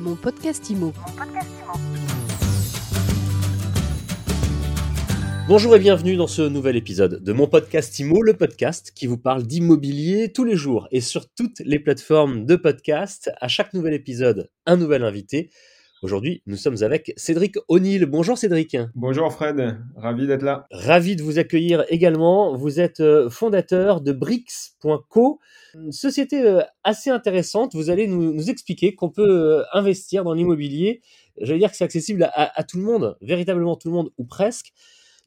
Mon podcast IMO. Bonjour et bienvenue dans ce nouvel épisode de mon podcast IMO, le podcast qui vous parle d'immobilier tous les jours et sur toutes les plateformes de podcast. À chaque nouvel épisode, un nouvel invité. Aujourd'hui, nous sommes avec Cédric O'Neill. Bonjour Cédric. Bonjour Fred, ravi d'être là. Ravi de vous accueillir également. Vous êtes euh, fondateur de Bricks.co, une société euh, assez intéressante. Vous allez nous, nous expliquer qu'on peut euh, investir dans l'immobilier. J'allais dire que c'est accessible à, à, tout le monde, véritablement tout le monde ou presque.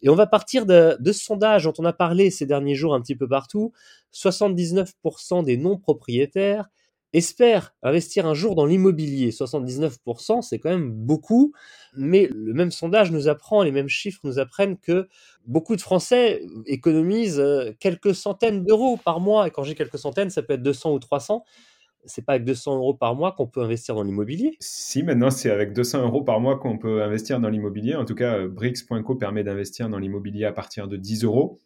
Et on va partir de, de ce sondage dont on a parlé ces derniers jours un petit peu partout. 79% des non-propriétaires espère investir un jour dans l'immobilier. 79%, c'est quand même beaucoup, mais le même sondage nous apprend, les mêmes chiffres nous apprennent que beaucoup de Français économisent euh, quelques centaines d'euros par mois. Et quand j'ai quelques centaines, ça peut être 200 ou 300 c'est pas avec 200 euros par mois qu'on peut investir dans l'immobilier Si, maintenant c'est avec 200 euros par mois qu'on peut investir dans l'immobilier. En tout cas, euh, Brix.co permet d'investir dans l'immobilier à partir de 10 euros.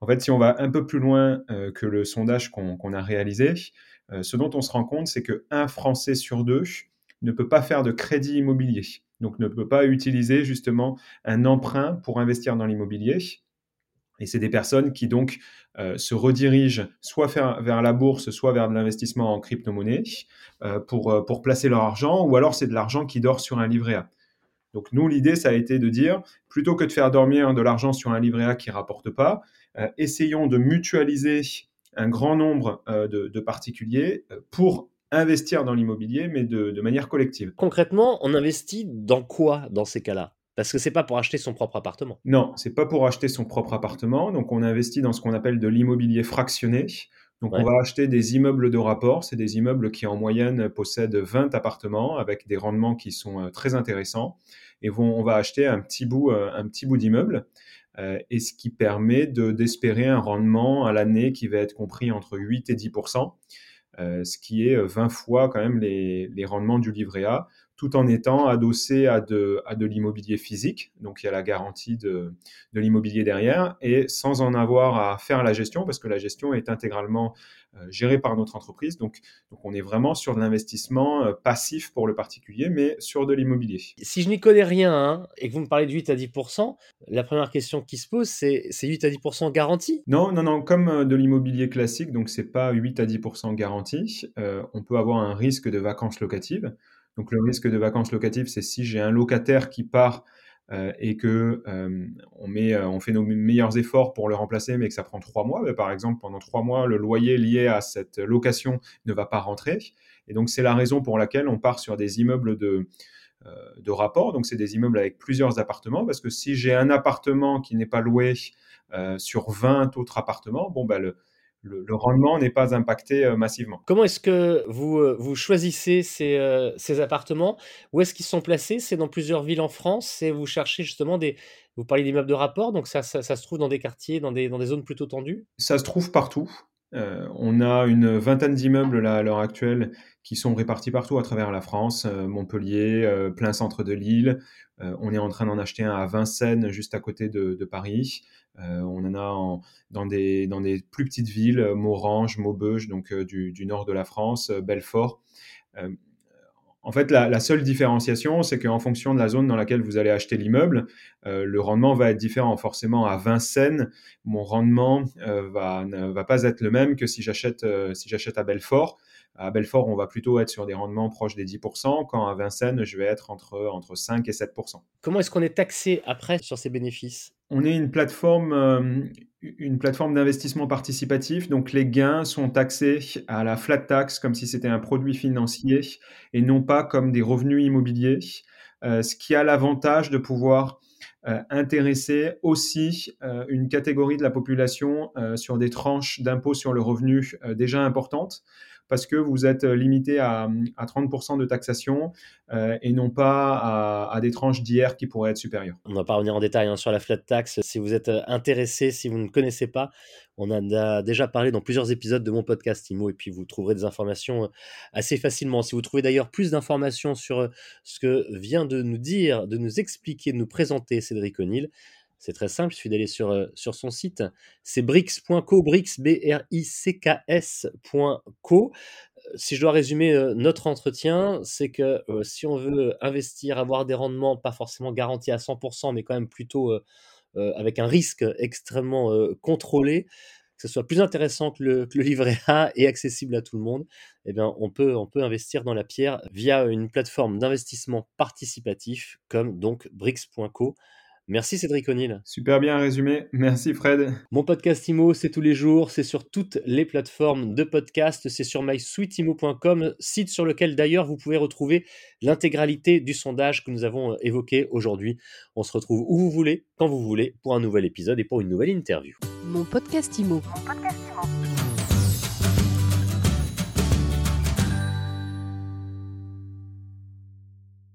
En fait, si on va un peu plus loin euh, que le sondage qu'on qu a réalisé, euh, ce dont on se rend compte, c'est qu'un Français sur deux ne peut pas faire de crédit immobilier, donc ne peut pas utiliser justement un emprunt pour investir dans l'immobilier. Et c'est des personnes qui donc euh, se redirigent soit vers, la bourse, soit vers de l'investissement en crypto-monnaie pour, pour placer leur argent, ou alors c'est de l'argent qui dort sur un livret A. Donc nous, l'idée, ça a été de dire, plutôt que de faire dormir de l'argent sur un livret A qui rapporte pas, euh, essayons de mutualiser un grand nombre euh, de, de, particuliers euh, pour investir dans l'immobilier, mais de, de, manière collective. Concrètement, on investit dans quoi dans ces cas-là? Parce que c'est pas pour acheter son propre appartement. Non, c'est pas pour acheter son propre appartement. Donc on investit dans ce qu'on appelle de l'immobilier fractionné. Donc ouais. on va acheter des immeubles de rapport. C'est des immeubles qui en moyenne possèdent 20 appartements avec des rendements qui sont euh, très intéressants. Et vont, on va acheter un petit bout, un petit bout d'immeuble euh, et ce qui permet d'espérer un rendement à l'année qui va être compris entre 8 et 10% euh, ce qui est 20 fois quand même les, les, rendements du livret A, tout en étant adossé à de, à de l'immobilier physique, donc il y a la garantie de, de l'immobilier derrière, et sans en avoir à faire la gestion, parce que la gestion est intégralement euh, gérée par notre entreprise. Donc, donc on est vraiment sur de l'investissement euh, passif pour le particulier, mais sur de l'immobilier. Si je n'y connais rien hein, et que vous me parlez de 8 à 10% la première question qui se pose, c'est 8 à 10% garantie Non, non, non, comme euh, de l'immobilier classique, donc c'est pas 8 à 10 garantie. Euh, on peut avoir un risque de vacances locatives. Donc le risque de vacances locatives, c'est si j'ai un locataire qui part euh, et que euh, euh, on fait nos meilleurs efforts pour le remplacer, mais que ça prend trois mois. Mais par exemple, pendant trois mois, le loyer lié à cette location ne va pas rentrer. Et donc c'est la raison pour laquelle on part sur des immeubles de, de rapport. Donc c'est des immeubles avec plusieurs appartements, parce que si j'ai un appartement qui n'est pas loué sur 20 autres appartements, bon ben le, le, le, rendement n'est pas impacté euh, massivement. Comment est-ce que vous, euh, vous choisissez ces, euh, ces appartements? Où est-ce qu'ils sont placés? C'est dans plusieurs villes en France et vous cherchez justement des... Vous parlez d'immeubles de rapport, donc ça, ça, ça, se trouve dans des quartiers, dans des, dans des zones plutôt tendues? Ça se trouve partout. Euh, on a une vingtaine d'immeubles là à l'heure actuelle qui sont répartis partout à travers la France, euh, Montpellier, euh, plein centre de Lille. on est en train d'en acheter un à Vincennes, juste à côté de, Paris. on en a dans, des, plus petites villes, Morange, Maubeuge, donc du, nord de la France, Belfort. En fait, la, la seule différenciation, c'est qu'en fonction de la zone dans laquelle vous allez acheter l'immeuble, euh, le rendement va être différent. Forcément, à Vincennes, mon rendement euh, va, ne va pas être le même que si j'achète euh, si j'achète à Belfort. À Belfort, on va plutôt être sur des rendements proches des 10%, quand à Vincennes, je vais être entre, entre 5 et 7%. Comment est-ce qu'on est taxé après sur ces bénéfices? On est une plateforme, une plateforme d'investissement participatif, donc les gains sont taxés à la flat tax comme si c'était un produit financier et non pas comme des revenus immobiliers, euh, ce qui a l'avantage de pouvoir euh, intéresser aussi euh, une catégorie de la population sur des tranches d'impôt sur le revenu déjà importantes parce que vous êtes limité à, à 30% de taxation euh, et non pas à, à des tranches d'hier qui pourraient être supérieures. On ne va pas revenir en détail hein, sur la flat tax. Si vous êtes intéressé, si vous ne connaissez pas, on a déjà parlé dans plusieurs épisodes de mon podcast IMO et puis vous trouverez des informations assez facilement. Si vous trouvez d'ailleurs plus d'informations sur ce que vient de nous dire, de nous expliquer, de nous présenter Cédric O'Neill, c'est très simple, il suffit d'aller sur, euh, son site. C'est bricks.co, bricks, B-R-I-C-K-S.co. si je dois résumer notre entretien, c'est que si on veut investir, avoir des rendements pas forcément garantis à 100%, mais quand même plutôt avec un risque extrêmement contrôlé, que ce soit plus intéressant que le, livret A et accessible à tout le monde, eh bien, on peut, on peut investir dans la pierre via une plateforme d'investissement participatif comme donc Brix.co. Merci Cédric O'Neill. Super bien résumé. Merci Fred. Mon podcast IMO, c'est tous les jours. C'est sur toutes les plateformes de podcast. C'est sur mysweetimo.com, site sur lequel d'ailleurs vous pouvez retrouver l'intégralité du sondage que nous avons euh, évoqué aujourd'hui. On se retrouve où vous voulez, quand vous voulez, pour un nouvel épisode et pour une nouvelle interview. Mon podcast IMO. Mon podcast